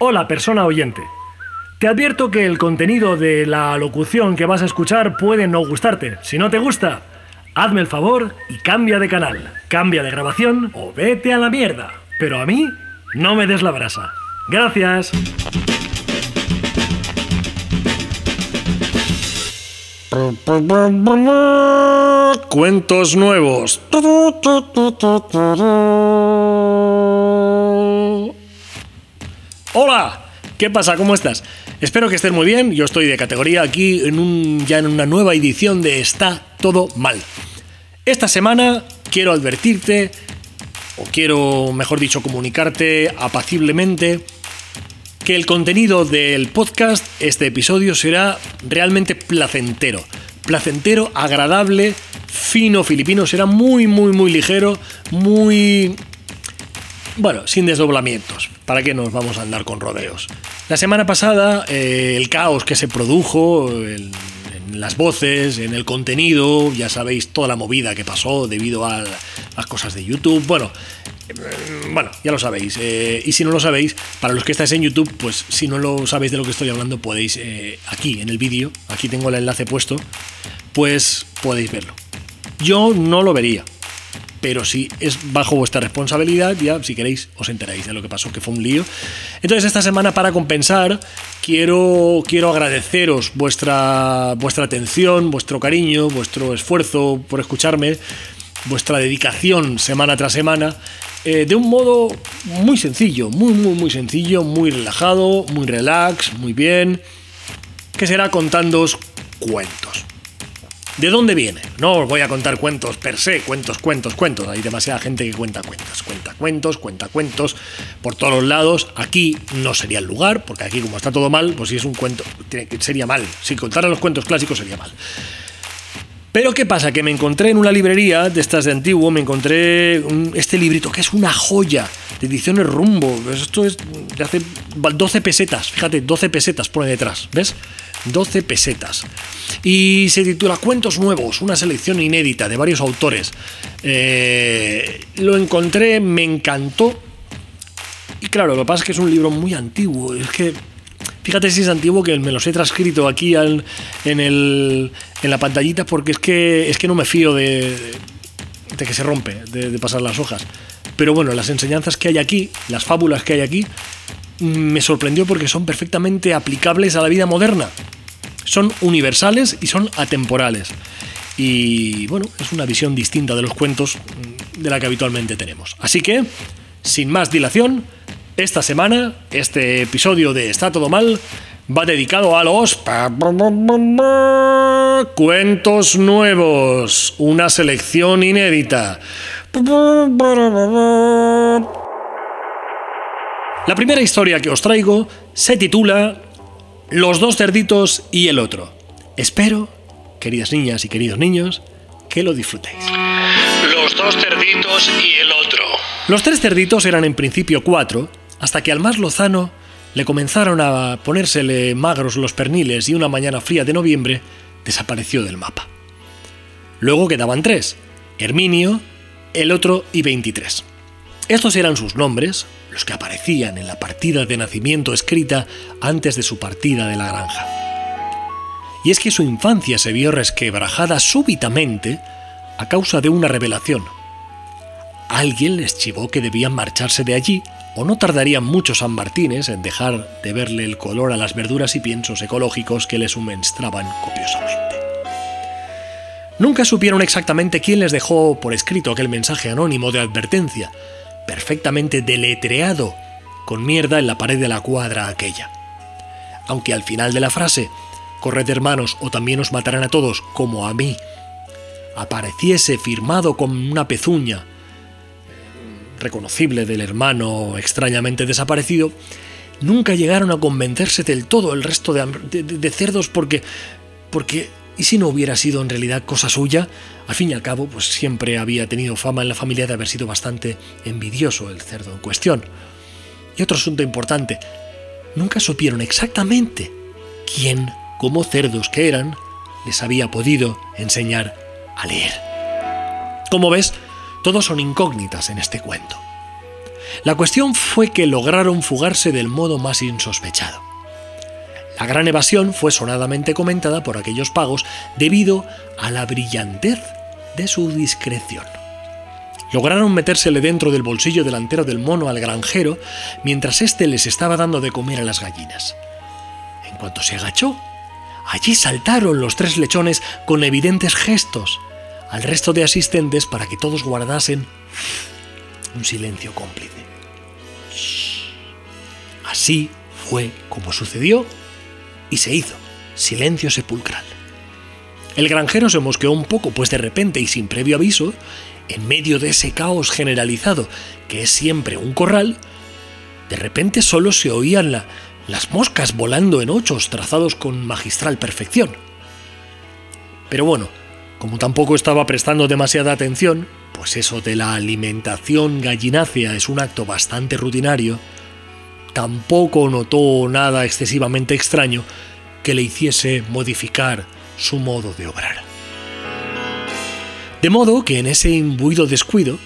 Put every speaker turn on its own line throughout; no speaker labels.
Hola persona oyente. Te advierto que el contenido de la locución que vas a escuchar puede no gustarte. Si no te gusta, hazme el favor y cambia de canal, cambia de grabación o vete a la mierda. Pero a mí, no me des la brasa. Gracias. Cuentos nuevos. Hola, ¿qué pasa? ¿Cómo estás? Espero que estés muy bien. Yo estoy de categoría aquí en un, ya en una nueva edición de Está todo mal. Esta semana quiero advertirte, o quiero, mejor dicho, comunicarte apaciblemente, que el contenido del podcast, este episodio, será realmente placentero. Placentero, agradable, fino filipino, será muy, muy, muy ligero, muy... Bueno, sin desdoblamientos. ¿Para qué nos vamos a andar con rodeos? La semana pasada, eh, el caos que se produjo en, las voces, en el contenido, ya sabéis toda la movida que pasó debido a las cosas de YouTube. Bueno, eh, bueno, ya lo sabéis. Eh, y si no lo sabéis, para los que estáis en YouTube, pues si no lo sabéis de lo que estoy hablando, podéis aquí en el vídeo, aquí tengo el enlace puesto, pues podéis verlo. Yo no lo vería, pero si es bajo vuestra responsabilidad, ya si queréis os enteráis de lo que pasó, que fue un lío. Entonces esta semana para compensar quiero, quiero agradeceros vuestra, vuestra atención, vuestro cariño, vuestro esfuerzo por escucharme, vuestra dedicación semana tras semana. Eh, de un modo muy sencillo, muy, muy, muy sencillo, muy relajado, muy relax, muy bien, que será contándoos cuentos. ¿De dónde viene? No os voy a contar cuentos per se, cuentos, cuentos, cuentos. Hay demasiada gente que cuenta cuentos, cuenta cuentos, cuenta cuentos por todos los lados. Aquí no sería el lugar, porque aquí como está todo mal, pues si es un cuento, sería mal. Si contaran los cuentos clásicos sería mal. Pero ¿qué pasa? Que me encontré en una librería de estas de antiguo, me encontré este librito que es una joya de ediciones rumbo. Esto es de hace 12 pesetas, fíjate, 12 pesetas pone detrás, ¿ves? 12 pesetas. Y se titula Cuentos Nuevos, una selección inédita de varios autores. Eh, lo encontré, me encantó. Y claro, lo que pasa es que es un libro muy antiguo. Es que, fíjate si es antiguo que me los he transcrito aquí en, en la pantallita porque es que, es que no me fío de, de que se rompe, de pasar las hojas. Pero bueno, las enseñanzas que hay aquí, las fábulas que hay aquí, me sorprendió porque son perfectamente aplicables a la vida moderna. Son universales y son atemporales. Y bueno, es una visión distinta de los cuentos mm, de la que habitualmente tenemos. Así que, sin más dilación, esta semana, este episodio de Está todo mal va dedicado a los cuentos nuevos, una selección inédita. La primera historia que os traigo se titula Los dos cerditos y el otro. Espero, queridas niñas y queridos niños, que lo disfrutéis.
Los dos cerditos y el otro.
Los tres cerditos eran en principio cuatro, hasta que al más lozano le comenzaron a ponérsele magros los perniles y una mañana fría de noviembre desapareció del mapa. Luego quedaban tres, Herminio, el otro y 23. Estos eran sus nombres, los que aparecían en la partida de nacimiento escrita antes de su partida de la granja. Y es que su infancia se vio resquebrajada súbitamente a causa de una revelación. Alguien les chivó que debían marcharse de allí o no tardarían muchos San Martines en dejar de verle el color a las verduras y piensos ecológicos que les suministraban copiosamente. Nunca supieron exactamente quién les dejó por escrito aquel mensaje anónimo de advertencia, perfectamente deletreado con mierda en la pared de la cuadra aquella. Aunque al final de la frase, corred hermanos o también os matarán a todos, como a mí, apareciese firmado con una pezuña reconocible del hermano extrañamente desaparecido, nunca llegaron a convencerse del todo el resto de, de, de cerdos porque, porque ¿Y si no hubiera sido en realidad cosa suya? Al fin y al cabo, pues siempre había tenido fama en la familia de haber sido bastante envidioso el cerdo en cuestión. Y otro asunto importante, nunca supieron exactamente quién, como cerdos que eran, les había podido enseñar a leer. Como ves, todos son incógnitas en este cuento. La cuestión fue que lograron fugarse del modo más insospechado. La gran evasión fue sonadamente comentada por aquellos pagos debido a la brillantez de su discreción. Lograron metérsele dentro del bolsillo delantero del mono al granjero mientras éste les estaba dando de comer a las gallinas. En cuanto se agachó, allí saltaron los tres lechones con evidentes gestos al resto de asistentes para que todos guardasen un silencio cómplice. Así fue como sucedió y se hizo silencio sepulcral. El granjero se mosqueó un poco, pues de repente y sin previo aviso, en medio de ese caos generalizado que es siempre un corral, de repente solo se oían las moscas volando en ochos trazados con magistral perfección. Pero bueno, como tampoco estaba prestando demasiada atención, pues eso de la alimentación gallinácea es un acto bastante rutinario, tampoco notó nada excesivamente extraño que le hiciese modificar su modo de obrar. De modo que en ese imbuido descuido,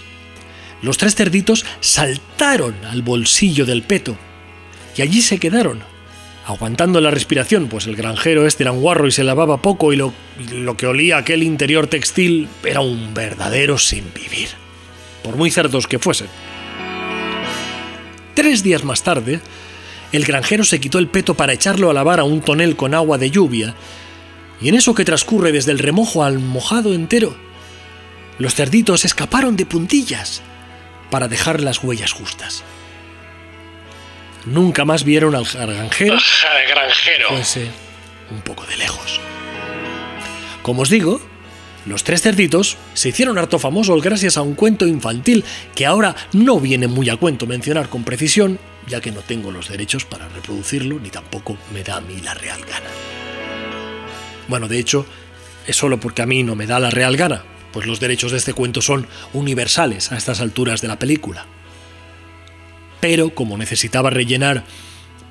los tres cerditos saltaron al bolsillo del peto y allí se quedaron, aguantando la respiración, pues el granjero este era un guarro y se lavaba poco y lo, lo que olía aquel interior textil era un verdadero sin vivir, por muy cerdos que fuesen. Tres días más tarde, el granjero se quitó el peto para echarlo a lavar a un tonel con agua de lluvia, y en eso que transcurre desde el remojo al mojado entero, los cerditos escaparon de puntillas para dejar las huellas justas. Nunca más vieron al granjero,
granjero.
fuese un poco de lejos. Como os digo, los tres cerditos se hicieron harto famosos gracias a un cuento infantil que ahora no viene muy a cuento mencionar con precisión, ya que no tengo los derechos para reproducirlo, ni tampoco me da a mí la real gana. Bueno, de hecho, es solo porque a mí no me da la real gana, pues los derechos de este cuento son universales a estas alturas de la película. Pero como necesitaba rellenar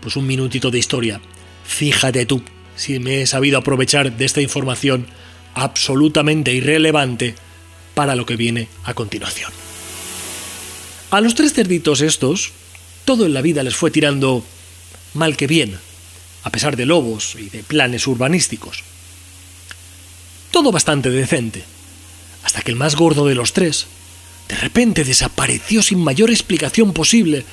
pues un minutito de historia, fíjate tú si me he sabido aprovechar de esta información absolutamente irrelevante para lo que viene a continuación. A los tres cerditos estos, todo en la vida les fue tirando mal que bien, a pesar de lobos y de planes urbanísticos. Todo bastante decente, hasta que el más gordo de los tres, de repente desapareció sin mayor explicación posible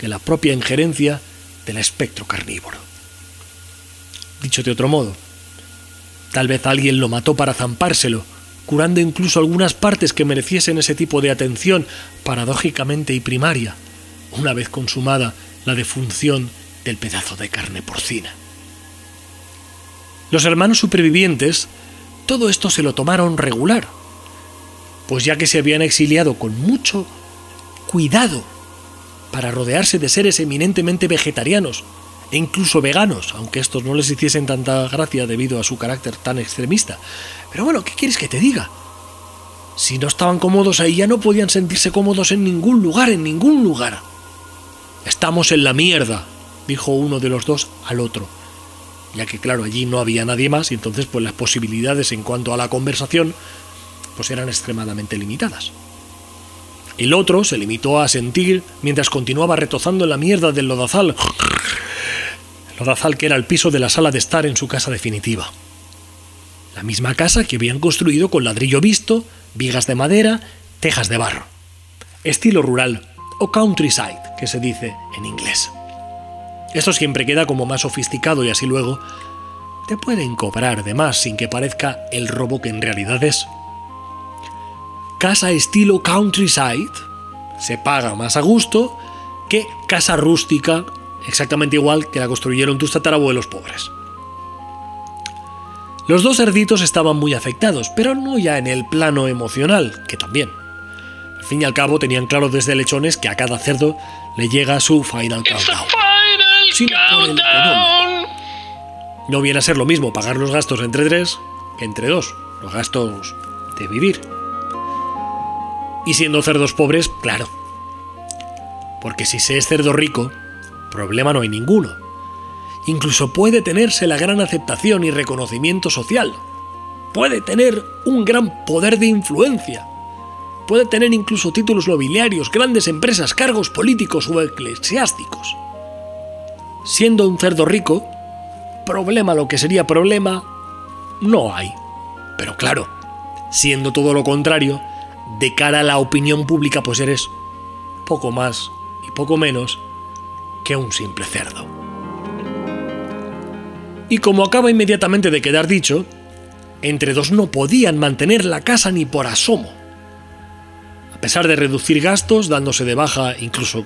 que la propia injerencia del espectro carnívoro. Dicho de otro modo, tal vez alguien lo mató para zampárselo, curando incluso algunas partes que mereciesen ese tipo de atención paradójicamente y primaria, una vez consumada la defunción del pedazo de carne porcina. Los hermanos supervivientes todo esto se lo tomaron regular, pues ya que se habían exiliado con mucho cuidado para rodearse de seres eminentemente vegetarianos e incluso veganos, aunque estos no les hiciesen tanta gracia debido a su carácter tan extremista. Pero bueno, ¿qué quieres que te diga? Si no estaban cómodos ahí ya no podían sentirse cómodos en ningún lugar, en ningún lugar. Estamos en la mierda, dijo uno de los dos al otro, ya que claro, allí no había nadie más y entonces pues las posibilidades en cuanto a la conversación pues eran extremadamente limitadas. El otro se limitó a sentir mientras continuaba retozando en la mierda del lodazal. Lodazal que era el piso de la sala de estar en su casa definitiva. La misma casa que habían construido con ladrillo visto, vigas de madera, tejas de barro. Estilo rural, o countryside, que se dice en inglés. Esto siempre queda como más sofisticado y así luego te pueden cobrar de más sin que parezca el robo que en realidad es casa estilo countryside se paga más a gusto que casa rústica, exactamente igual que la construyeron tus tatarabuelos pobres. Los dos cerditos estaban muy afectados, pero no ya en el plano emocional, que también. Al fin y al cabo tenían claro desde lechones que a cada cerdo le llega su final countdown. El. No viene a ser lo mismo pagar los gastos entre tres que entre dos, los gastos de vivir. Y siendo cerdos pobres, claro. Porque si se es cerdo rico, problema no hay ninguno. Incluso puede tenerse la gran aceptación y reconocimiento social. Puede tener un gran poder de influencia. puede tener incluso títulos nobiliarios, grandes empresas, cargos políticos o eclesiásticos. Siendo un cerdo rico, problema lo que sería problema, no hay. Pero claro, siendo todo lo contrario, de cara a la opinión pública, pues eres poco más y poco menos que un simple cerdo. Y como acaba inmediatamente de quedar dicho, entre dos no podían mantener la casa ni por asomo. A pesar de reducir gastos, dándose de baja incluso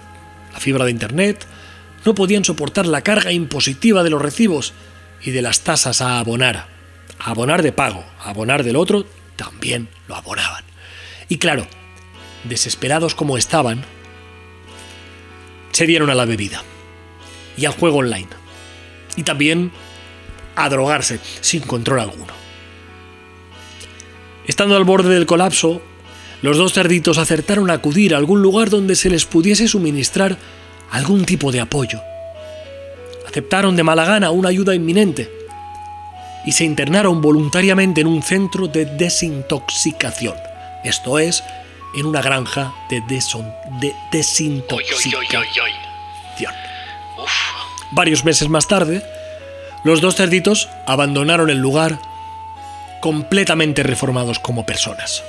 la fibra de Internet, no podían soportar la carga impositiva de los recibos y de las tasas a abonar. A abonar de pago, a abonar del otro, también lo abonaban. Y claro, desesperados como estaban, se dieron a la bebida y al juego online. Y también a drogarse sin control alguno. Estando al borde del colapso, los dos cerditos acertaron a acudir a algún lugar donde se les pudiese suministrar algún tipo de apoyo. Aceptaron de mala gana una ayuda inminente y se internaron voluntariamente en un centro de desintoxicación, esto es, en una granja de, de desintoxicación. Varios meses más tarde, los dos cerditos abandonaron el lugar completamente reformados como personas.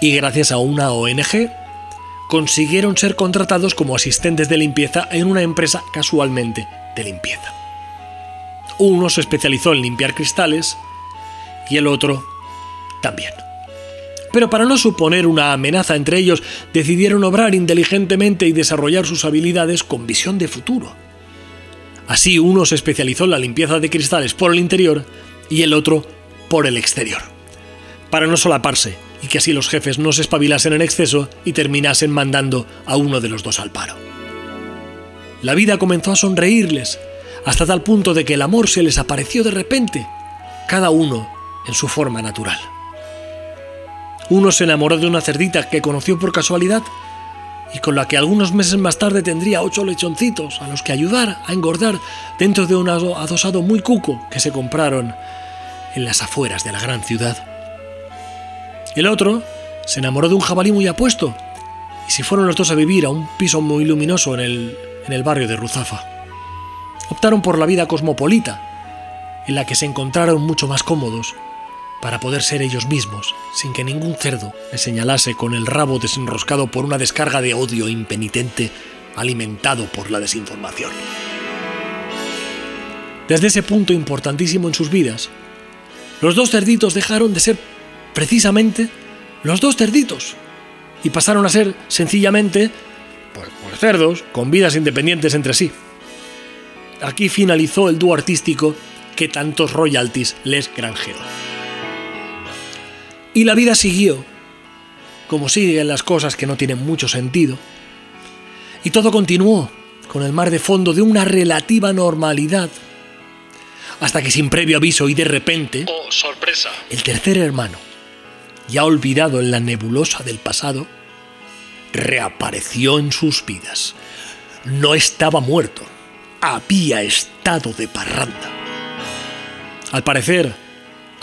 Y gracias a una ONG, consiguieron ser contratados como asistentes de limpieza en una empresa casualmente de limpieza. Uno se especializó en limpiar cristales y el otro también. Pero para no suponer una amenaza entre ellos, decidieron obrar inteligentemente y desarrollar sus habilidades con visión de futuro. Así uno se especializó en la limpieza de cristales por el interior y el otro por el exterior, para no solaparse y que así los jefes no se espabilasen en exceso y terminasen mandando a uno de los dos al paro. La vida comenzó a sonreírles, hasta tal punto de que el amor se les apareció de repente, cada uno en su forma natural. Uno se enamoró de una cerdita que conoció por casualidad y con la que algunos meses más tarde tendría ocho lechoncitos a los que ayudar a engordar dentro de un adosado muy cuco que se compraron en las afueras de la gran ciudad. El otro se enamoró de un jabalí muy apuesto y se fueron los dos a vivir a un piso muy luminoso en el, en el barrio de Ruzafa. Optaron por la vida cosmopolita, en la que se encontraron mucho más cómodos para poder ser ellos mismos, sin que ningún cerdo les señalase con el rabo desenroscado por una descarga de odio impenitente alimentado por la desinformación. Desde ese punto importantísimo en sus vidas, los dos cerditos dejaron de ser precisamente los dos cerditos y pasaron a ser sencillamente pues, pues, cerdos con vidas independientes entre sí. Aquí finalizó el dúo artístico que tantos royalties les granjeó. Y la vida siguió, como siguen las cosas que no tienen mucho sentido. Y todo continuó con el mar de fondo de una relativa normalidad hasta que sin previo aviso y de repente...
¡Oh, sorpresa!
El tercer hermano, ya olvidado en la nebulosa del pasado, reapareció en sus vidas. No estaba muerto, había estado de parranda. Al parecer,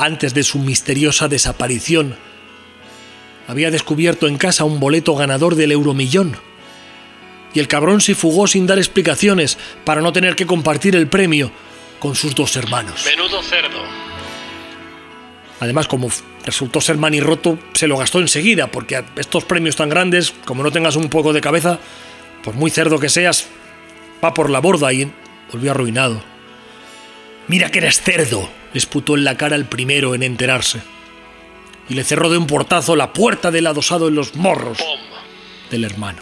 antes de su misteriosa desaparición, había descubierto en casa un boleto ganador del euromillón. Y el cabrón se fugó sin dar explicaciones para no tener que compartir el premio con sus dos hermanos.
Menudo cerdo.
Además, como resultó ser manirroto, se lo gastó enseguida, porque estos premios tan grandes, como no tengas un poco de cabeza, por muy cerdo que seas, va por la borda y volvió arruinado. Mira que eres cerdo, esputó en la cara el primero en enterarse. Y le cerró de un portazo la puerta del adosado en los morros del hermano.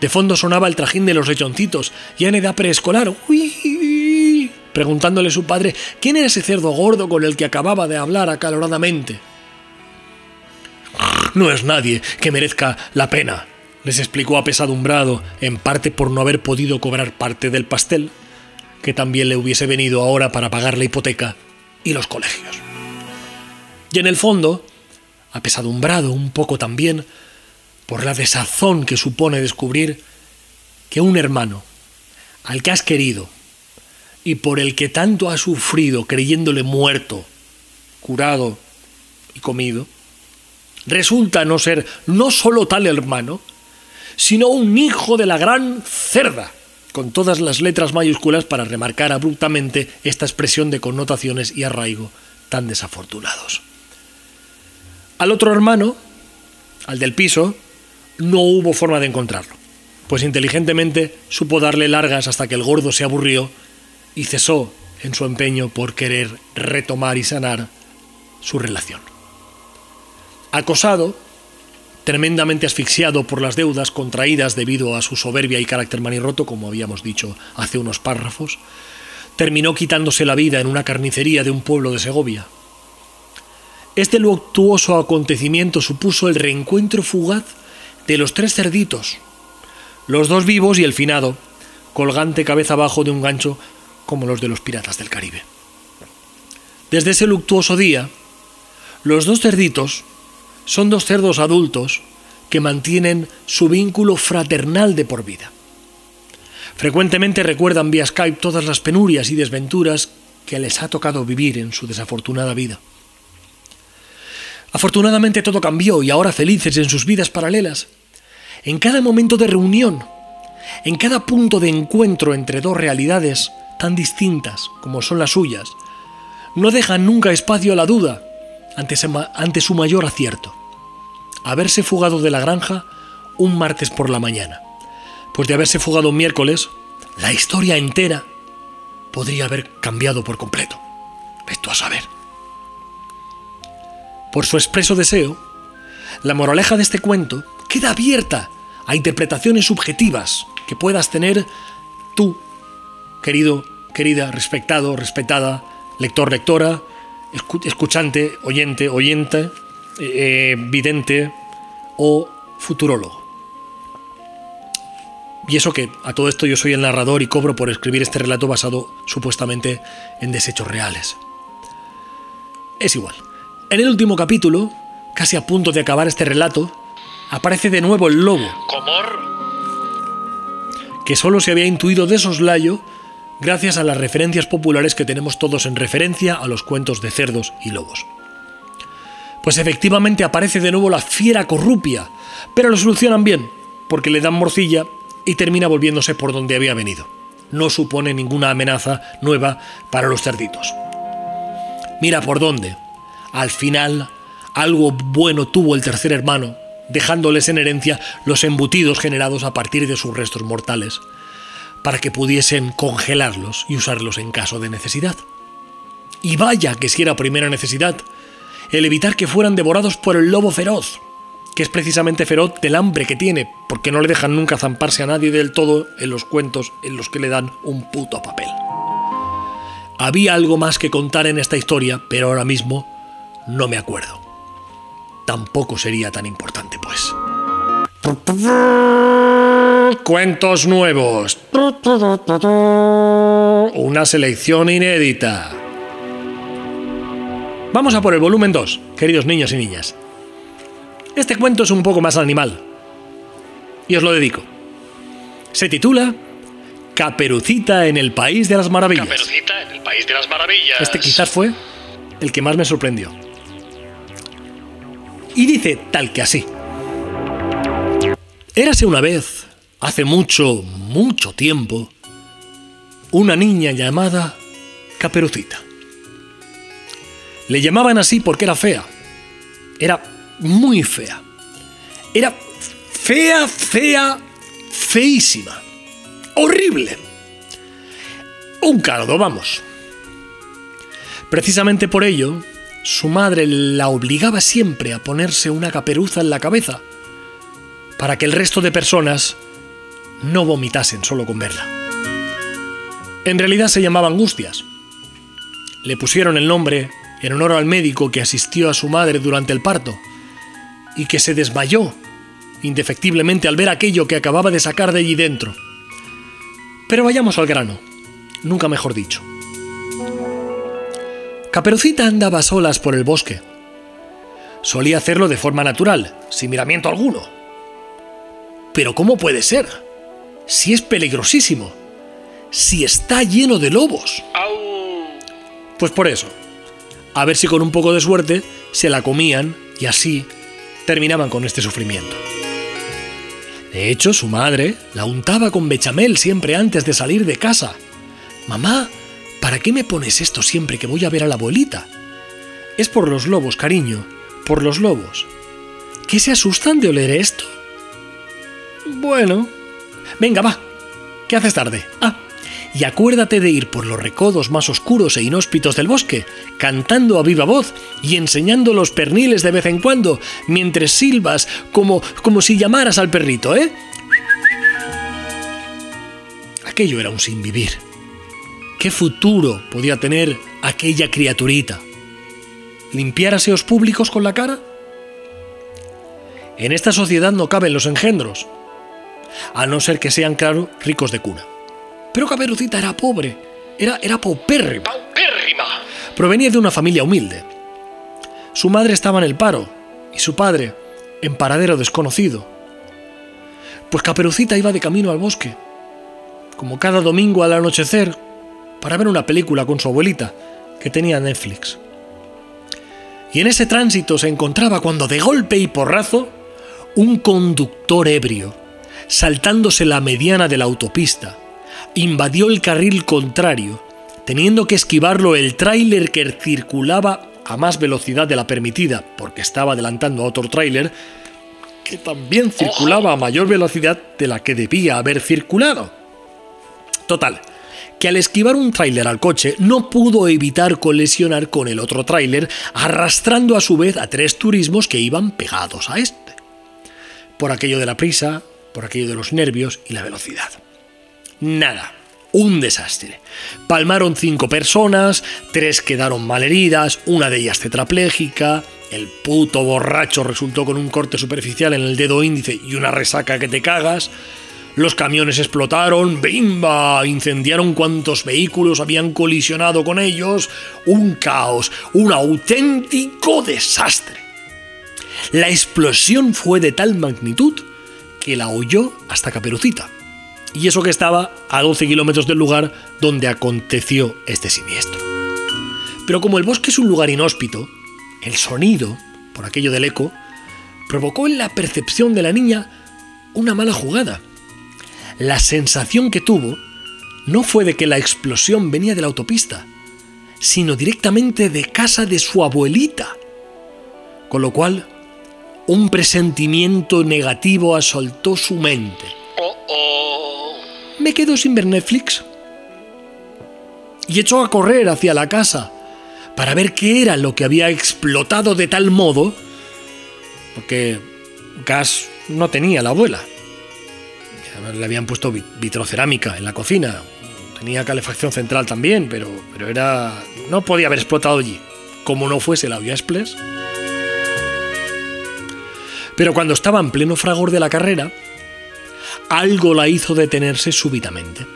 De fondo sonaba el trajín de los lechoncitos, ya en edad preescolar. ¡Uy! preguntándole a su padre quién era ese cerdo gordo con el que acababa de hablar acaloradamente. No es nadie que merezca la pena, les explicó apesadumbrado, en parte por no haber podido cobrar parte del pastel, que también le hubiese venido ahora para pagar la hipoteca y los colegios. Y en el fondo, apesadumbrado un poco también por la desazón que supone descubrir que un hermano, al que has querido, y por el que tanto ha sufrido creyéndole muerto, curado y comido, resulta no ser no solo tal hermano, sino un hijo de la gran cerda, con todas las letras mayúsculas para remarcar abruptamente esta expresión de connotaciones y arraigo tan desafortunados. Al otro hermano, al del piso, no hubo forma de encontrarlo, pues inteligentemente supo darle largas hasta que el gordo se aburrió y cesó en su empeño por querer retomar y sanar su relación. Acosado, tremendamente asfixiado por las deudas contraídas debido a su soberbia y carácter manirroto, como habíamos dicho hace unos párrafos, terminó quitándose la vida en una carnicería de un pueblo de Segovia. Este luctuoso acontecimiento supuso el reencuentro fugaz de los tres cerditos, los dos vivos y el finado, colgante cabeza abajo de un gancho como los de los piratas del Caribe. Desde ese luctuoso día, los dos cerditos son dos cerdos adultos que mantienen su vínculo fraternal de por vida. Frecuentemente recuerdan vía Skype todas las penurias y desventuras que les ha tocado vivir en su desafortunada vida. Afortunadamente todo cambió y ahora felices en sus vidas paralelas. En cada momento de reunión, en cada punto de encuentro entre dos realidades tan distintas como son las suyas, no dejan nunca espacio a la duda ante, su mayor acierto haberse fugado de la granja un martes por la mañana. Pues de haberse fugado un miércoles, la historia entera podría haber cambiado por completo. Esto a saber. Por su expreso deseo, la moraleja de este cuento queda abierta a interpretaciones subjetivas que puedas tener tú, querido, querida, respetado, respetada, lector, lectora, escuchante, oyente, oyente, eh, vidente o futurólogo. Y eso que a todo esto yo soy el narrador y cobro por escribir este relato basado supuestamente en desechos reales. Es igual. En el último capítulo, casi a punto de acabar este relato, aparece de nuevo el lobo.
Comor.
Que solo se había intuido de soslayo gracias a las referencias populares que tenemos todos en referencia a los cuentos de cerdos y lobos. Pues efectivamente aparece de nuevo la fiera corrupia, pero lo solucionan bien, porque le dan morcilla y termina volviéndose por donde había venido. No supone ninguna amenaza nueva para los cerditos. Mira por dónde. Al final, algo bueno tuvo el tercer hermano, dejándoles en herencia los embutidos generados a partir de sus restos mortales, para que pudiesen congelarlos y usarlos en caso de necesidad. Y vaya que si era primera necesidad, el evitar que fueran devorados por el lobo feroz, que es precisamente feroz del hambre que tiene, porque no le dejan nunca zamparse a nadie del todo en los cuentos en los que le dan un puto papel. Había algo más que contar en esta historia, pero ahora mismo no me acuerdo. Tampoco sería tan importante, pues. Cuentos nuevos. Una selección inédita. Vamos a por el volumen 2, queridos niños y niñas. Este cuento es un poco más animal. Y os lo dedico. Se titula Caperucita en el País de las Maravillas.
Caperucita en el País de las Maravillas.
Este quizás fue el que más me sorprendió. Y dice tal que así. Érase una vez, hace mucho, mucho tiempo, una niña llamada Caperucita. Le llamaban así porque era fea. Era muy fea. Era fea, fea, feísima. Horrible. Un cardo, vamos. Precisamente por ello, su madre la obligaba siempre a ponerse una caperuza en la cabeza, para que el resto de personas no vomitasen solo con verla. En realidad se llamaba Angustias. Le pusieron el nombre en honor al médico que asistió a su madre durante el parto y que se desmayó indefectiblemente al ver aquello que acababa de sacar de allí dentro. Pero vayamos al grano, nunca mejor dicho. Caperucita andaba solas por el bosque. Solía hacerlo de forma natural, sin miramiento alguno. Pero ¿cómo puede ser? Si es peligrosísimo, si está lleno de lobos. Pues por eso, a ver si con un poco de suerte se la comían y así terminaban con este sufrimiento. De hecho, su madre la untaba con bechamel siempre antes de salir de casa. Mamá, ¿para qué me pones esto siempre que voy a ver a la abuelita? Es por los lobos, cariño, por los lobos. ¿Qué se asustan de oler esto? Bueno. Venga, va. ¿Qué haces tarde? Ah. Y acuérdate de ir por los recodos más oscuros e inhóspitos del bosque, cantando a viva voz y enseñando los perniles de vez en cuando, mientras silbas como, como si llamaras al perrito, ¿eh? Aquello era un sinvivir. ¿Qué futuro podía tener aquella criaturita? ¿Limpiar aseos públicos con la cara? En esta sociedad no caben los engendros, a no ser que sean, claro, ricos de cuna. Pero Caperucita era pobre, era, era paupérrima.
¡Paupérrima!
Provenía de una familia humilde. Su madre estaba en el paro y su padre en paradero desconocido. Pues Caperucita iba de camino al bosque, como cada domingo al anochecer, para ver una película con su abuelita, que tenía Netflix. Y en ese tránsito se encontraba cuando de golpe y porrazo un conductor ebrio, saltándose la mediana de la autopista, invadió el carril contrario, teniendo que esquivarlo el tráiler que circulaba a más velocidad de la permitida, porque estaba adelantando a otro tráiler que también circulaba a mayor velocidad de la que debía haber circulado. Total, que al esquivar un tráiler al coche no pudo evitar colisionar con el otro tráiler, arrastrando a su vez a tres turismos que iban pegados a este por aquello de la prisa, por aquello de los nervios y la velocidad. Nada, un desastre. Palmaron cinco personas, tres quedaron malheridas, una de ellas tetrapléjica, el puto borracho resultó con un corte superficial en el dedo índice y una resaca que te cagas. Los camiones explotaron, ¡bimba! Incendiaron cuantos vehículos habían colisionado con ellos. Un caos, un auténtico desastre. La explosión fue de tal magnitud que la oyó hasta Caperucita. Y eso que estaba a 12 kilómetros del lugar donde aconteció este siniestro. Pero como el bosque es un lugar inhóspito, el sonido, por aquello del eco, provocó en la percepción de la niña una mala jugada. La sensación que tuvo no fue de que la explosión venía de la autopista, sino directamente de casa de su abuelita. Con lo cual un presentimiento negativo asaltó su mente.
Oh, oh.
Me quedo sin ver Netflix. Y echó a correr hacia la casa para ver qué era lo que había explotado de tal modo, porque gas no tenía la abuela. Le habían puesto vitrocerámica en la cocina. Tenía calefacción central también, pero, pero era. no podía haber explotado allí. Como no fuese la express. Pero cuando estaba en pleno fragor de la carrera, algo la hizo detenerse súbitamente.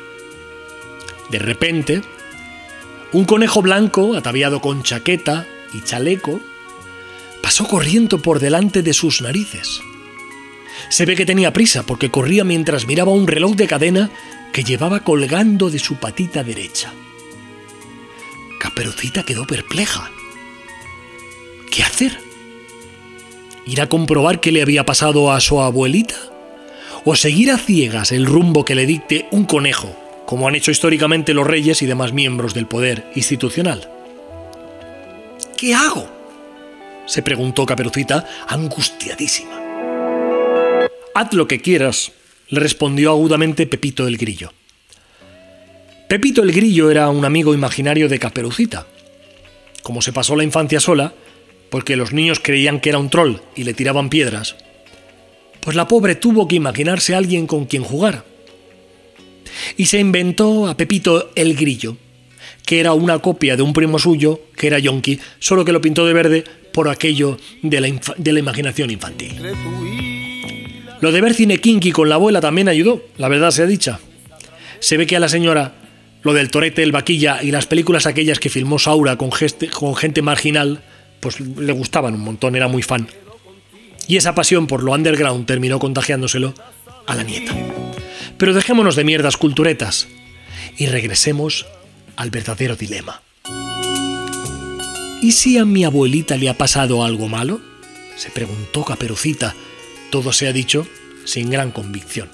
De repente, un conejo blanco, ataviado con chaqueta y chaleco, pasó corriendo por delante de sus narices. Se ve que tenía prisa porque corría mientras miraba un reloj de cadena que llevaba colgando de su patita derecha. Caperucita quedó perpleja. ¿Qué hacer? ¿Ir a comprobar qué le había pasado a su abuelita? ¿O seguir a ciegas el rumbo que le dicte un conejo, como han hecho históricamente los reyes y demás miembros del poder institucional? ¿Qué hago? se preguntó Caperucita, angustiadísima. Haz lo que quieras, le respondió agudamente Pepito el Grillo. Pepito el Grillo era un amigo imaginario de Caperucita. Como se pasó la infancia sola, porque los niños creían que era un troll y le tiraban piedras, pues la pobre tuvo que imaginarse a alguien con quien jugar. Y se inventó a Pepito el Grillo, que era una copia de un primo suyo, que era Yonki, solo que lo pintó de verde por aquello de la, imaginación infantil. Lo de ver cine kinky con la abuela también ayudó, la verdad sea dicha. Se ve que a la señora lo del torete, el vaquilla y las películas aquellas que filmó Saura con gente marginal pues le gustaban un montón, era muy fan. Y esa pasión por lo underground terminó contagiándoselo a la nieta. Pero dejémonos de mierdas culturetas y regresemos al verdadero dilema. ¿Y si a mi abuelita le ha pasado algo malo? se preguntó Caperucita. Todo se ha dicho sin gran convicción.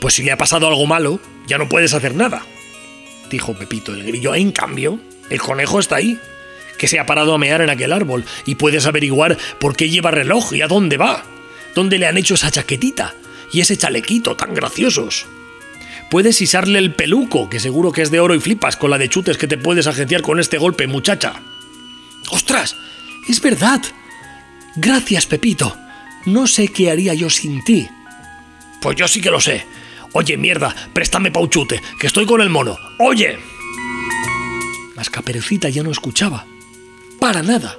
Pues si le ha pasado algo malo, ya no puedes hacer nada, dijo Pepito el grillo. En cambio, el conejo está ahí, que se ha parado a mear en aquel árbol, y puedes averiguar por qué lleva reloj y a dónde va, dónde le han hecho esa chaquetita y ese chalequito tan graciosos. Puedes isarle el peluco, que seguro que es de oro y flipas con la de chutes que te puedes agenciar con este golpe, muchacha. ¡Ostras! Es verdad. Gracias, Pepito. No sé qué haría yo sin ti. Pues yo sí que lo sé. Oye, mierda, préstame pauchute, que estoy con el mono. Oye. Mas Caperucita ya no escuchaba. Para nada.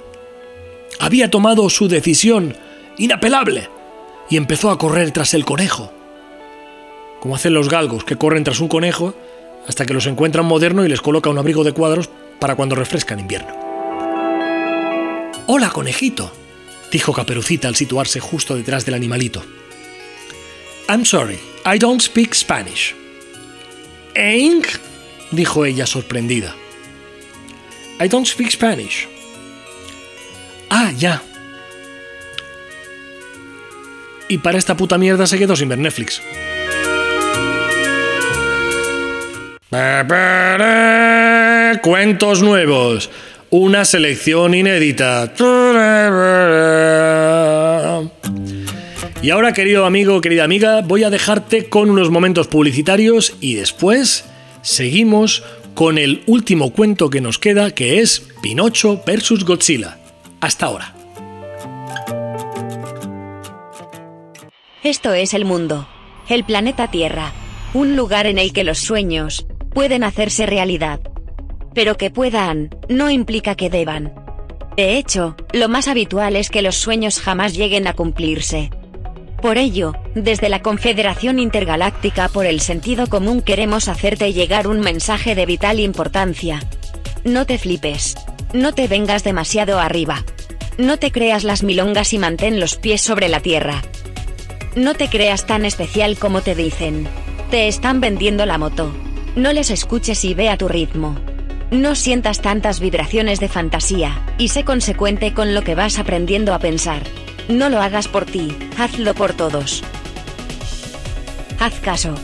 Había tomado su decisión inapelable y empezó a correr tras el conejo. Como hacen los galgos, que corren tras un conejo hasta que los encuentran moderno y les coloca un abrigo de cuadros para cuando refresca en invierno. Hola, conejito, dijo Caperucita al situarse justo detrás del animalito. I'm sorry, I don't speak Spanish. Dijo ella sorprendida. I don't speak Spanish. Ah, ya. Y para esta puta mierda se quedó sin ver Netflix. Cuentos nuevos. Una selección inédita. Y ahora, querido amigo, querida amiga, voy a dejarte con unos momentos publicitarios y después seguimos con el último cuento que nos queda, que es Pinocho vs. Godzilla. Hasta ahora.
Esto es el mundo, el planeta Tierra, un lugar en el que los sueños pueden hacerse realidad. Pero que puedan, no implica que deban. De hecho, lo más habitual es que los sueños jamás lleguen a cumplirse. Por ello, desde la Confederación Intergaláctica por el Sentido Común queremos hacerte llegar un mensaje de vital importancia. No te flipes. No te vengas demasiado arriba. No te creas las milongas y mantén los pies sobre la tierra. No te creas tan especial como te dicen. Te están vendiendo la moto. No les escuches y ve a tu ritmo. No sientas tantas vibraciones de fantasía, y sé consecuente con lo que vas aprendiendo a pensar. No lo hagas por ti, hazlo por todos. Haz caso.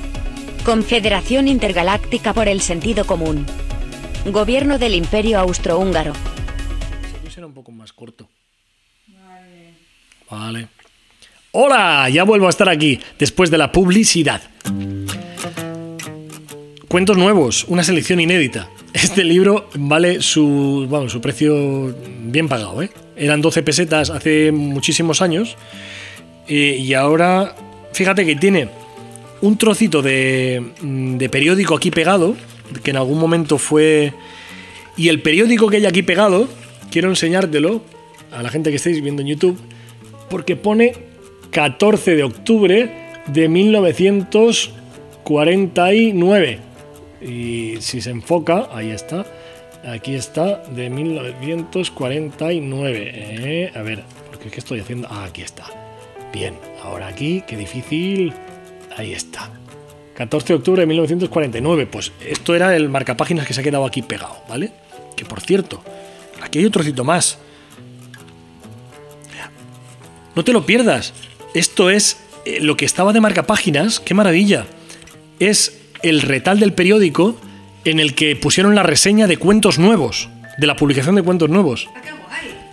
Confederación Intergaláctica por el Sentido Común. Gobierno del Imperio Austrohúngaro.
un poco más corto. Vale. Hola, ya vuelvo a estar aquí después de la publicidad. Cuentos nuevos, una selección inédita. Este libro vale su, bueno, su precio bien pagado. ¿eh? Eran 12 pesetas hace muchísimos años eh, y ahora, fíjate que tiene un trocito de, de periódico aquí pegado, que en algún momento fue... Y el periódico que hay aquí pegado, quiero enseñártelo a la gente que estáis viendo en YouTube, porque pone 14 de octubre de 1949. Y si se enfoca, ahí está. Aquí está, de 1949. Eh, a ver, porque ¿qué estoy haciendo? Ah, aquí está. Bien, ahora aquí, qué difícil. Ahí está. 14 de octubre de 1949. Pues esto era el marcapáginas que se ha quedado aquí pegado, ¿vale? Que por cierto, aquí hay otro trocito más. No te lo pierdas. Esto es eh, lo que estaba de marca páginas, qué maravilla. Es el retal del periódico en el que pusieron la reseña de cuentos nuevos, de la publicación de cuentos nuevos.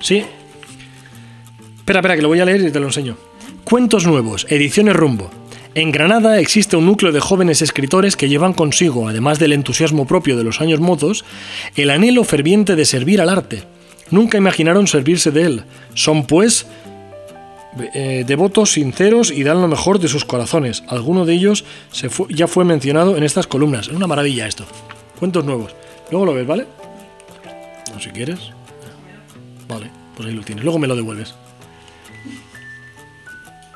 Sí. Espera, espera, que lo voy a leer y te lo enseño. Cuentos nuevos, ediciones rumbo. En Granada existe un núcleo de jóvenes escritores que llevan consigo, además del entusiasmo propio de los años mozos, el anhelo ferviente de servir al arte. Nunca imaginaron servirse de él. Son, pues, eh, devotos sinceros y dan lo mejor de sus corazones. Alguno de ellos ya fue mencionado en estas columnas. Es una maravilla esto. Cuentos nuevos. Luego lo ves, ¿vale? O si quieres. Vale, pues ahí lo tienes. Luego me lo devuelves.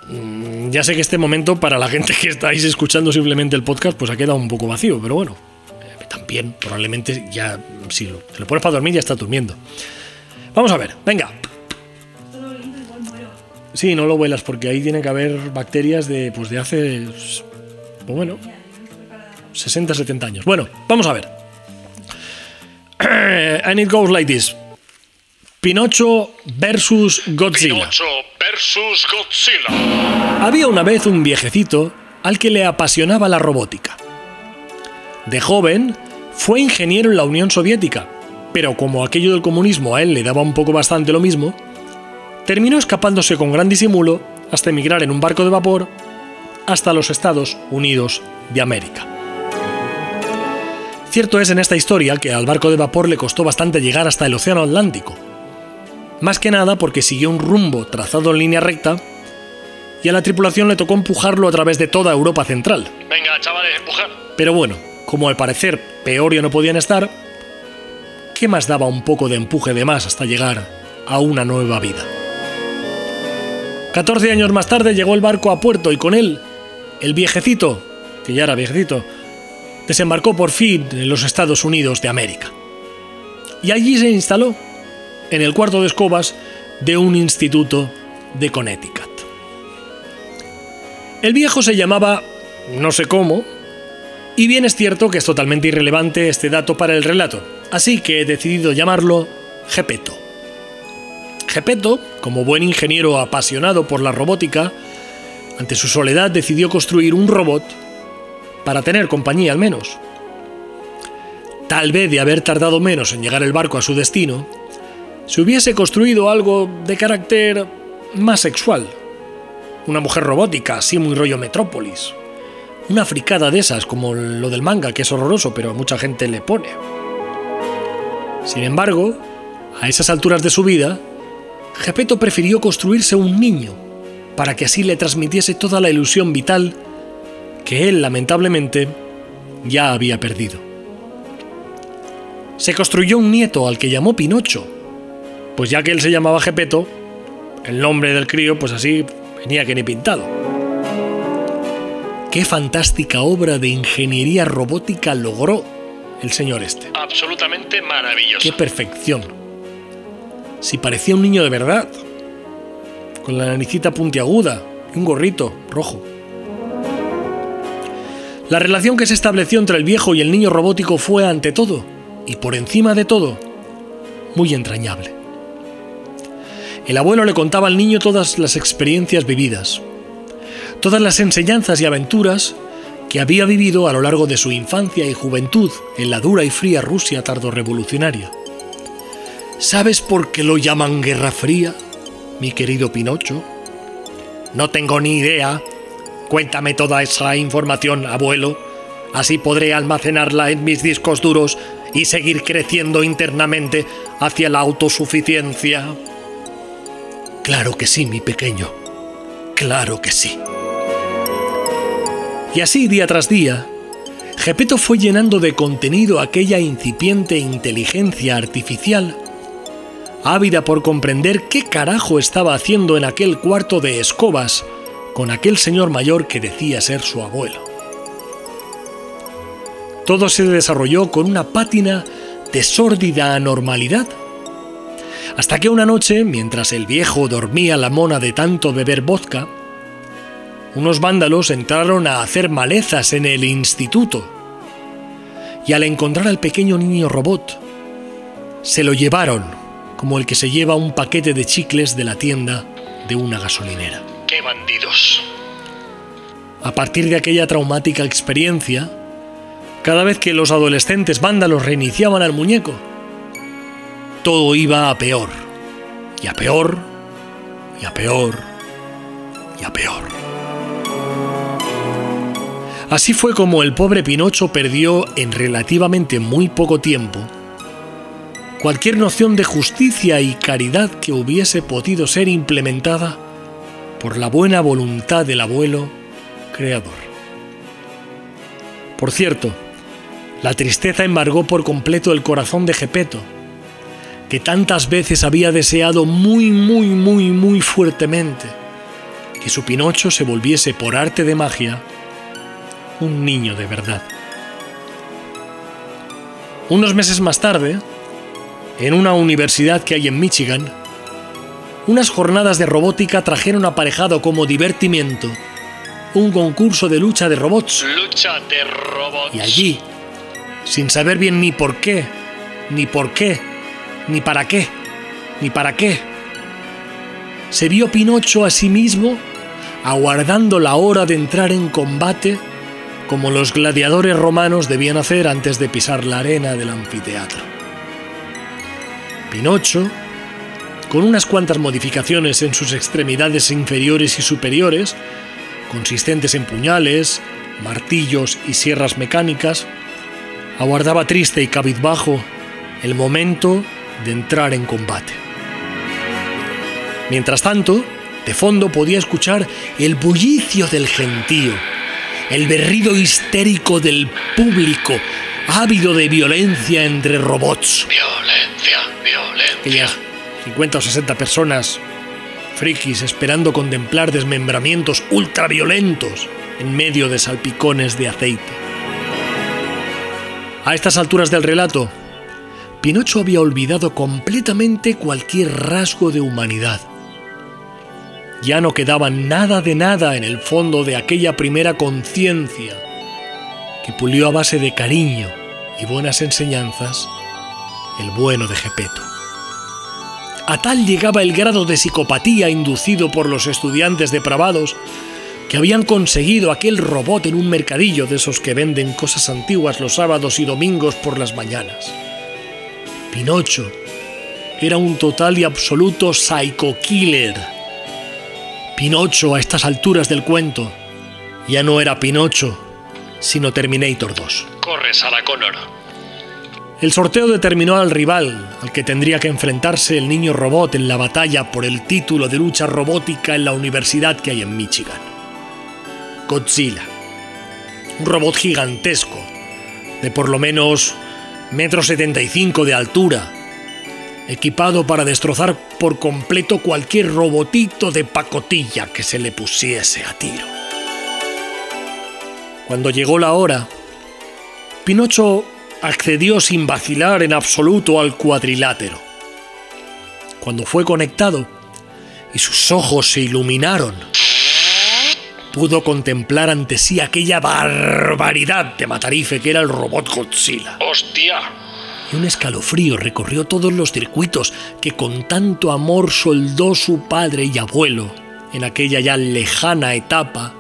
Mm, ya sé que este momento, para la gente que estáis escuchando simplemente el podcast, pues ha quedado un poco vacío, pero bueno, eh, también probablemente ya, si lo, lo pones para dormir, ya está durmiendo. Vamos a ver, venga, Sí, no lo vuelas porque ahí tiene que haber bacterias de, pues de hace, pues bueno, 60, 70 años. Bueno, vamos a ver. And it goes like this. Pinocho versus Godzilla.
Pinocho
Había una vez un viejecito al que le apasionaba la robótica. De joven, fue ingeniero en la Unión Soviética, pero como aquello del comunismo a él le daba un poco bastante lo mismo, terminó escapándose con gran disimulo hasta emigrar en un barco de vapor hasta los Estados Unidos de América. Cierto es en esta historia que al barco de vapor le costó bastante llegar hasta el Océano Atlántico, más que nada porque siguió un rumbo trazado en línea recta y a la tripulación le tocó empujarlo a través de toda Europa Central.
Venga, chavales, empujar.
Pero bueno, como al parecer peor ya no podían estar, ¿qué más daba un poco de empuje de más hasta llegar a una nueva vida? 14 años más tarde llegó el barco a puerto y con él el viejecito, que ya era viejecito, desembarcó por fin en los Estados Unidos de América. Y allí se instaló, en el cuarto de escobas de un instituto de Connecticut. El viejo se llamaba, no sé cómo, y bien es cierto que es totalmente irrelevante este dato para el relato, así que he decidido llamarlo Gepeto. Gepeto, como buen ingeniero apasionado por la robótica, ante su soledad decidió construir un robot para tener compañía al menos. Tal vez de haber tardado menos en llegar el barco a su destino, se hubiese construido algo de carácter más sexual. Una mujer robótica, así muy rollo Metrópolis. Una fricada de esas, como lo del manga, que es horroroso, pero a mucha gente le pone. Sin embargo, a esas alturas de su vida, Gepeto prefirió construirse un niño, para que así le transmitiese toda la ilusión vital que él, lamentablemente, ya había perdido. Se construyó un nieto al que llamó Pinocho, pues ya que él se llamaba Gepeto, el nombre del crío, pues así venía que ni pintado. Qué fantástica obra de ingeniería robótica logró el señor este.
Absolutamente maravilloso.
Qué perfección. Si parecía un niño de verdad, con la naricita puntiaguda y un gorrito rojo. La relación que se estableció entre el viejo y el niño robótico fue, ante todo, y por encima de todo, muy entrañable. El abuelo le contaba al niño todas las experiencias vividas, todas las enseñanzas y aventuras que había vivido a lo largo de su infancia y juventud en la dura y fría Rusia tardorrevolucionaria. ¿Sabes por qué lo llaman Guerra Fría, mi querido Pinocho? No tengo ni idea. Cuéntame toda esa información, abuelo. Así podré almacenarla en mis discos duros y seguir creciendo internamente hacia la autosuficiencia. Claro que sí, mi pequeño. Claro que sí. Y así, día tras día, Gepeto fue llenando de contenido aquella incipiente inteligencia artificial, ávida por comprender qué carajo estaba haciendo en aquel cuarto de escobas con aquel señor mayor que decía ser su abuelo. Todo se desarrolló con una pátina de sórdida anormalidad. Hasta que una noche, mientras el viejo dormía la mona de tanto beber vodka, unos vándalos entraron a hacer malezas en el instituto. Y al encontrar al pequeño niño robot, se lo llevaron como el que se lleva un paquete de chicles de la tienda de una gasolinera.
¡Qué bandidos!
A partir de aquella traumática experiencia, cada vez que los adolescentes vándalos reiniciaban al muñeco, todo iba a peor, y a peor, y a peor, y a peor. Así fue como el pobre Pinocho perdió en relativamente muy poco tiempo cualquier noción de justicia y caridad que hubiese podido ser implementada por la buena voluntad del abuelo creador. Por cierto, la tristeza embargó por completo el corazón de Gepeto, que tantas veces había deseado muy, muy, muy, muy fuertemente que su Pinocho se volviese por arte de magia un niño de verdad. Unos meses más tarde, en una universidad que hay en Michigan, unas jornadas de robótica trajeron aparejado como divertimiento un concurso de lucha de robots.
Lucha de robots.
Y allí, sin saber bien ni por qué, ni por qué, ni para qué, ni para qué. Se vio Pinocho a sí mismo aguardando la hora de entrar en combate como los gladiadores romanos debían hacer antes de pisar la arena del anfiteatro. Pinocho, con unas cuantas modificaciones en sus extremidades inferiores y superiores, consistentes en puñales, martillos y sierras mecánicas, aguardaba triste y cabizbajo el momento de entrar en combate. Mientras tanto, de fondo podía escuchar el bullicio del gentío, el berrido histérico del público, ávido de violencia entre robots.
Violencia, violencia.
Aquellas 50 o 60 personas frikis esperando contemplar desmembramientos ultraviolentos en medio de salpicones de aceite. A estas alturas del relato, Pinocho había olvidado completamente cualquier rasgo de humanidad. Ya no quedaba nada de nada en el fondo de aquella primera conciencia que pulió a base de cariño y buenas enseñanzas el bueno de Gepeto. A tal llegaba el grado de psicopatía inducido por los estudiantes depravados que habían conseguido aquel robot en un mercadillo de esos que venden cosas antiguas los sábados y domingos por las mañanas. Pinocho era un total y absoluto psycho killer. Pinocho a estas alturas del cuento ya no era Pinocho, sino Terminator 2.
Corre, Sarah Connor.
El sorteo determinó al rival al que tendría que enfrentarse el niño robot en la batalla por el título de lucha robótica en la universidad que hay en Michigan. Godzilla. Un robot gigantesco, de por lo menos metro setenta y cinco de altura, equipado para destrozar por completo cualquier robotito de pacotilla que se le pusiese a tiro. Cuando llegó la hora, Pinocho accedió sin vacilar en absoluto al cuadrilátero. Cuando fue conectado y sus ojos se iluminaron, pudo contemplar ante sí aquella barbaridad de matarife que era el robot Godzilla.
¡Hostia!
Y un escalofrío recorrió todos los circuitos que con tanto amor soldó su padre y abuelo en aquella ya lejana etapa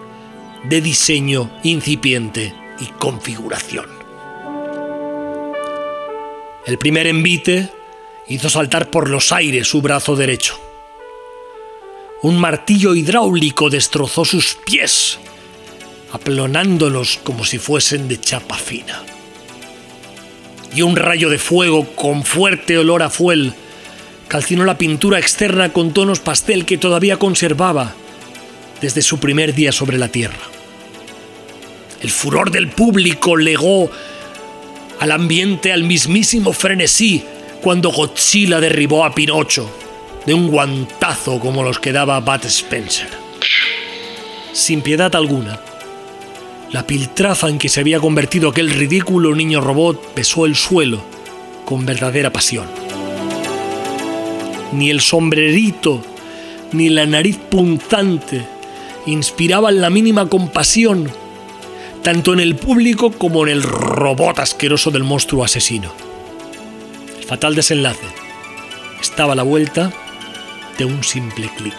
de diseño incipiente y configuración. El primer envite hizo saltar por los aires su brazo derecho. Un martillo hidráulico destrozó sus pies, aplonándolos como si fuesen de chapa fina. Y un rayo de fuego con fuerte olor a fuel calcinó la pintura externa con tonos pastel que todavía conservaba desde su primer día sobre la Tierra. El furor del público legó al ambiente al mismísimo frenesí cuando Godzilla derribó a Pinocho de un guantazo como los que daba Bud Spencer. Sin piedad alguna, la piltrafa en que se había convertido aquel ridículo niño robot pesó el suelo con verdadera pasión. Ni el sombrerito, ni la nariz punzante inspiraban la mínima compasión, tanto en el público como en el robot asqueroso del monstruo asesino. El fatal desenlace estaba a la vuelta de un simple clic.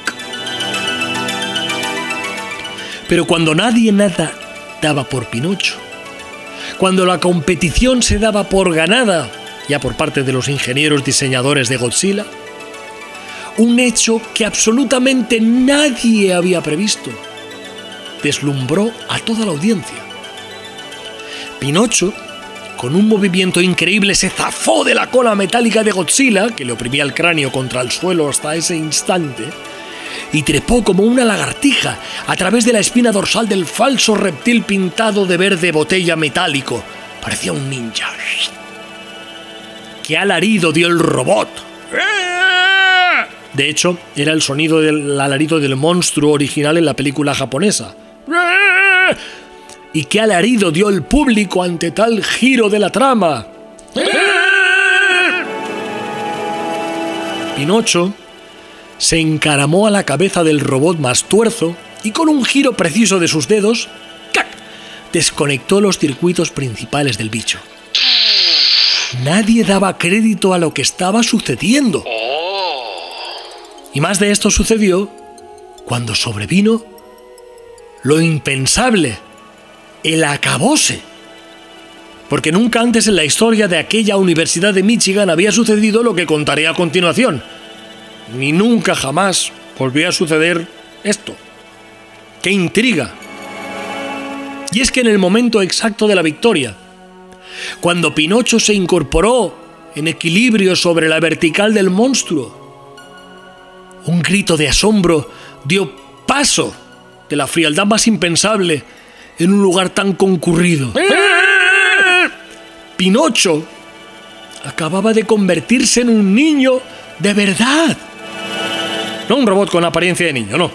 Pero cuando nadie nada daba por Pinocho, cuando la competición se daba por ganada, ya por parte de los ingenieros diseñadores de Godzilla, un hecho que absolutamente nadie había previsto, deslumbró a toda la audiencia. Pinocho, con un movimiento increíble, se zafó de la cola metálica de Godzilla, que le oprimía el cráneo contra el suelo hasta ese instante, y trepó como una lagartija a través de la espina dorsal del falso reptil pintado de verde botella metálico. Parecía un ninja. ¡Qué alarido dio el robot! De hecho, era el sonido del alarido del monstruo original en la película japonesa. ¿Y qué alarido dio el público ante tal giro de la trama? Pinocho se encaramó a la cabeza del robot más tuerzo y con un giro preciso de sus dedos, ¡cac! desconectó los circuitos principales del bicho. Nadie daba crédito a lo que estaba sucediendo. Y más de esto sucedió cuando sobrevino lo impensable, el acabose. Porque nunca antes en la historia de aquella Universidad de Michigan había sucedido lo que contaré a continuación. Ni nunca jamás volvió a suceder esto. ¡Qué intriga! Y es que en el momento exacto de la victoria, cuando Pinocho se incorporó en equilibrio sobre la vertical del monstruo, un grito de asombro dio paso de la frialdad más impensable en un lugar tan concurrido. Pinocho acababa de convertirse en un niño de verdad. No un robot con apariencia de niño, no.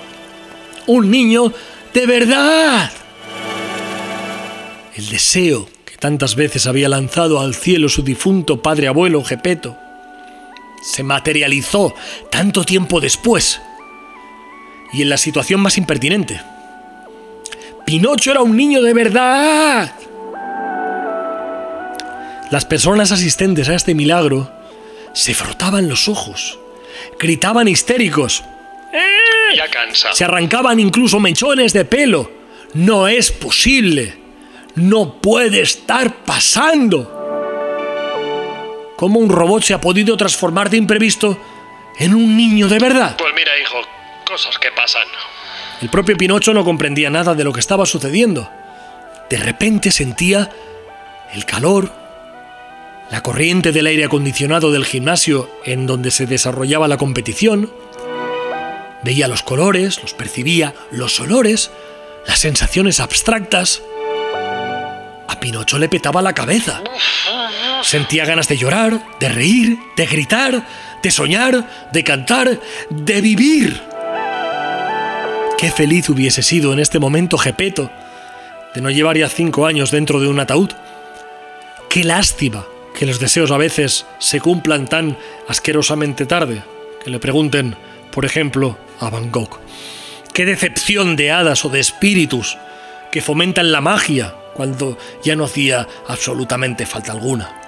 Un niño de verdad. El deseo que tantas veces había lanzado al cielo su difunto padre abuelo Gepeto se materializó tanto tiempo después y en la situación más impertinente. Pinocho era un niño de verdad. Las personas asistentes a este milagro se frotaban los ojos, gritaban histéricos,
Ya cansa.
se arrancaban incluso mechones de pelo. No es posible. No puede estar pasando. ¿Cómo un robot se ha podido transformar de imprevisto en un niño de verdad?
Pues mira, hijo, cosas que pasan.
El propio Pinocho no comprendía nada de lo que estaba sucediendo. De repente sentía el calor, la corriente del aire acondicionado del gimnasio en donde se desarrollaba la competición. Veía los colores, los percibía, los olores, las sensaciones abstractas. A Pinocho le petaba la cabeza. Sentía ganas de llorar, de reír, de gritar, de soñar, de cantar, de vivir. Qué feliz hubiese sido en este momento Gepeto de no llevar ya cinco años dentro de un ataúd. Qué lástima que los deseos a veces se cumplan tan asquerosamente tarde. Que le pregunten, por ejemplo, a Van Gogh. Qué decepción de hadas o de espíritus que fomentan la magia cuando ya no hacía absolutamente falta alguna.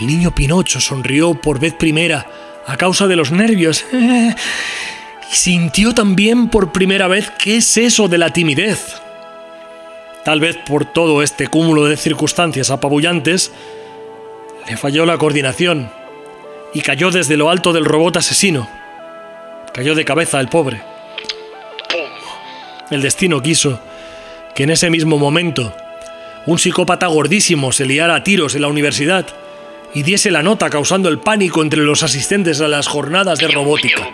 El niño Pinocho sonrió por vez primera a causa de los nervios sintió también por primera vez qué es eso de la timidez. Tal vez por todo este cúmulo de circunstancias apabullantes, le falló la coordinación y cayó desde lo alto del robot asesino. Cayó de cabeza el pobre. El destino quiso que en ese mismo momento un psicópata gordísimo se liara a tiros en la universidad y diese la nota causando el pánico entre los asistentes a las jornadas de robótica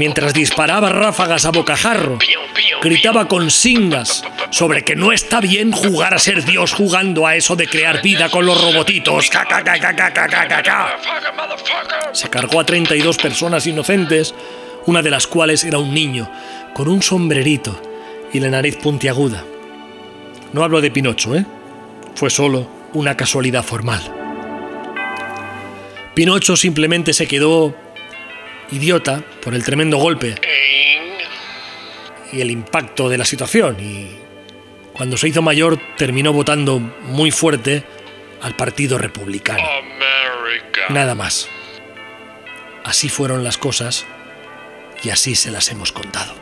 mientras disparaba ráfagas a bocajarro, gritaba con singas sobre que no está bien jugar a ser Dios jugando a eso de crear vida con los robotitos. Se cargó a 32 personas inocentes, una de las cuales era un niño, con un sombrerito y la nariz puntiaguda. No hablo de Pinocho, ¿eh? Fue solo una casualidad formal. Pinocho simplemente se quedó idiota por el tremendo golpe y el impacto de la situación y cuando se hizo mayor terminó votando muy fuerte al Partido Republicano.
America.
Nada más. Así fueron las cosas y así se las hemos contado.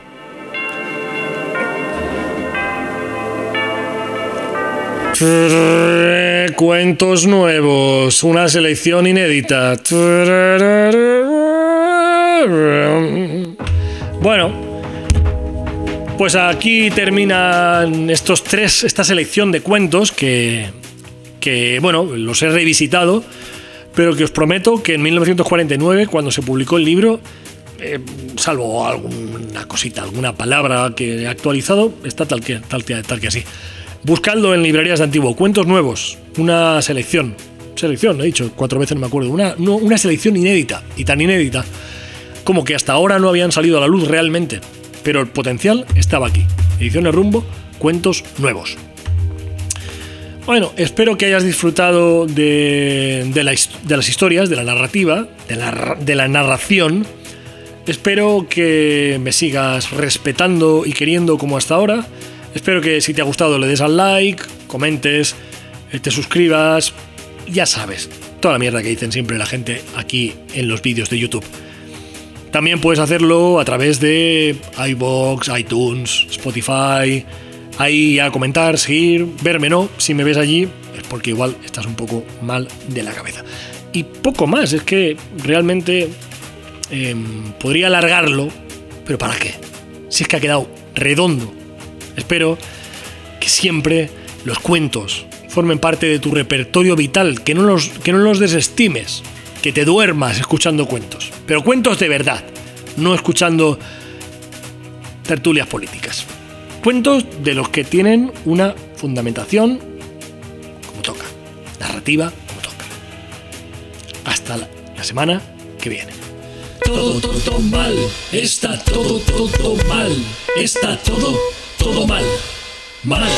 Cuentos nuevos, una selección inédita. Bueno, pues aquí terminan estos tres, esta selección de cuentos que, que, bueno, los he revisitado, pero que os prometo que en 1949, cuando se publicó el libro, eh, salvo alguna cosita, alguna palabra que he actualizado, está tal que, tal, tal que así. Buscadlo en librerías de antiguo, cuentos nuevos, una selección, selección, he dicho cuatro veces, no me acuerdo, una, no, una selección inédita, y tan inédita, como que hasta ahora no habían salido a la luz realmente, pero el potencial estaba aquí. Ediciones Rumbo, cuentos nuevos. Bueno, espero que hayas disfrutado de, las historias, de la narrativa, de la, ra- de la narración. Espero que me sigas respetando y queriendo como hasta ahora. Espero que si te ha gustado le des al like, comentes, eh, te suscribas. Ya sabes, toda la mierda que dicen siempre la gente aquí en los vídeos de YouTube. También puedes hacerlo a través de iBox, iTunes, Spotify. Ahí a comentar, seguir, verme no. Si me ves allí es porque igual estás un poco mal de la cabeza. Y poco más, es que realmente em, podría alargarlo, pero ¿para qué? Si es que ha quedado redondo. Espero que siempre los cuentos formen parte de tu repertorio vital, que no los, que no los desestimes, que te duermas escuchando cuentos, pero cuentos de verdad, no escuchando tertulias políticas. Cuentos de los que tienen una fundamentación como toca, narrativa como toca. Hasta la, semana que viene.
Todo, todo mal, está todo, todo mal, está todo, todo mal, mal.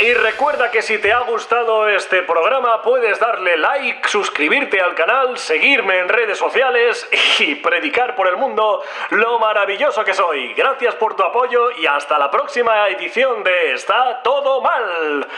Y recuerda que si te ha gustado este programa puedes darle like, suscribirte al canal, seguirme en redes sociales y predicar por el mundo lo maravilloso que soy. Gracias por tu apoyo y hasta la próxima edición de Está todo mal.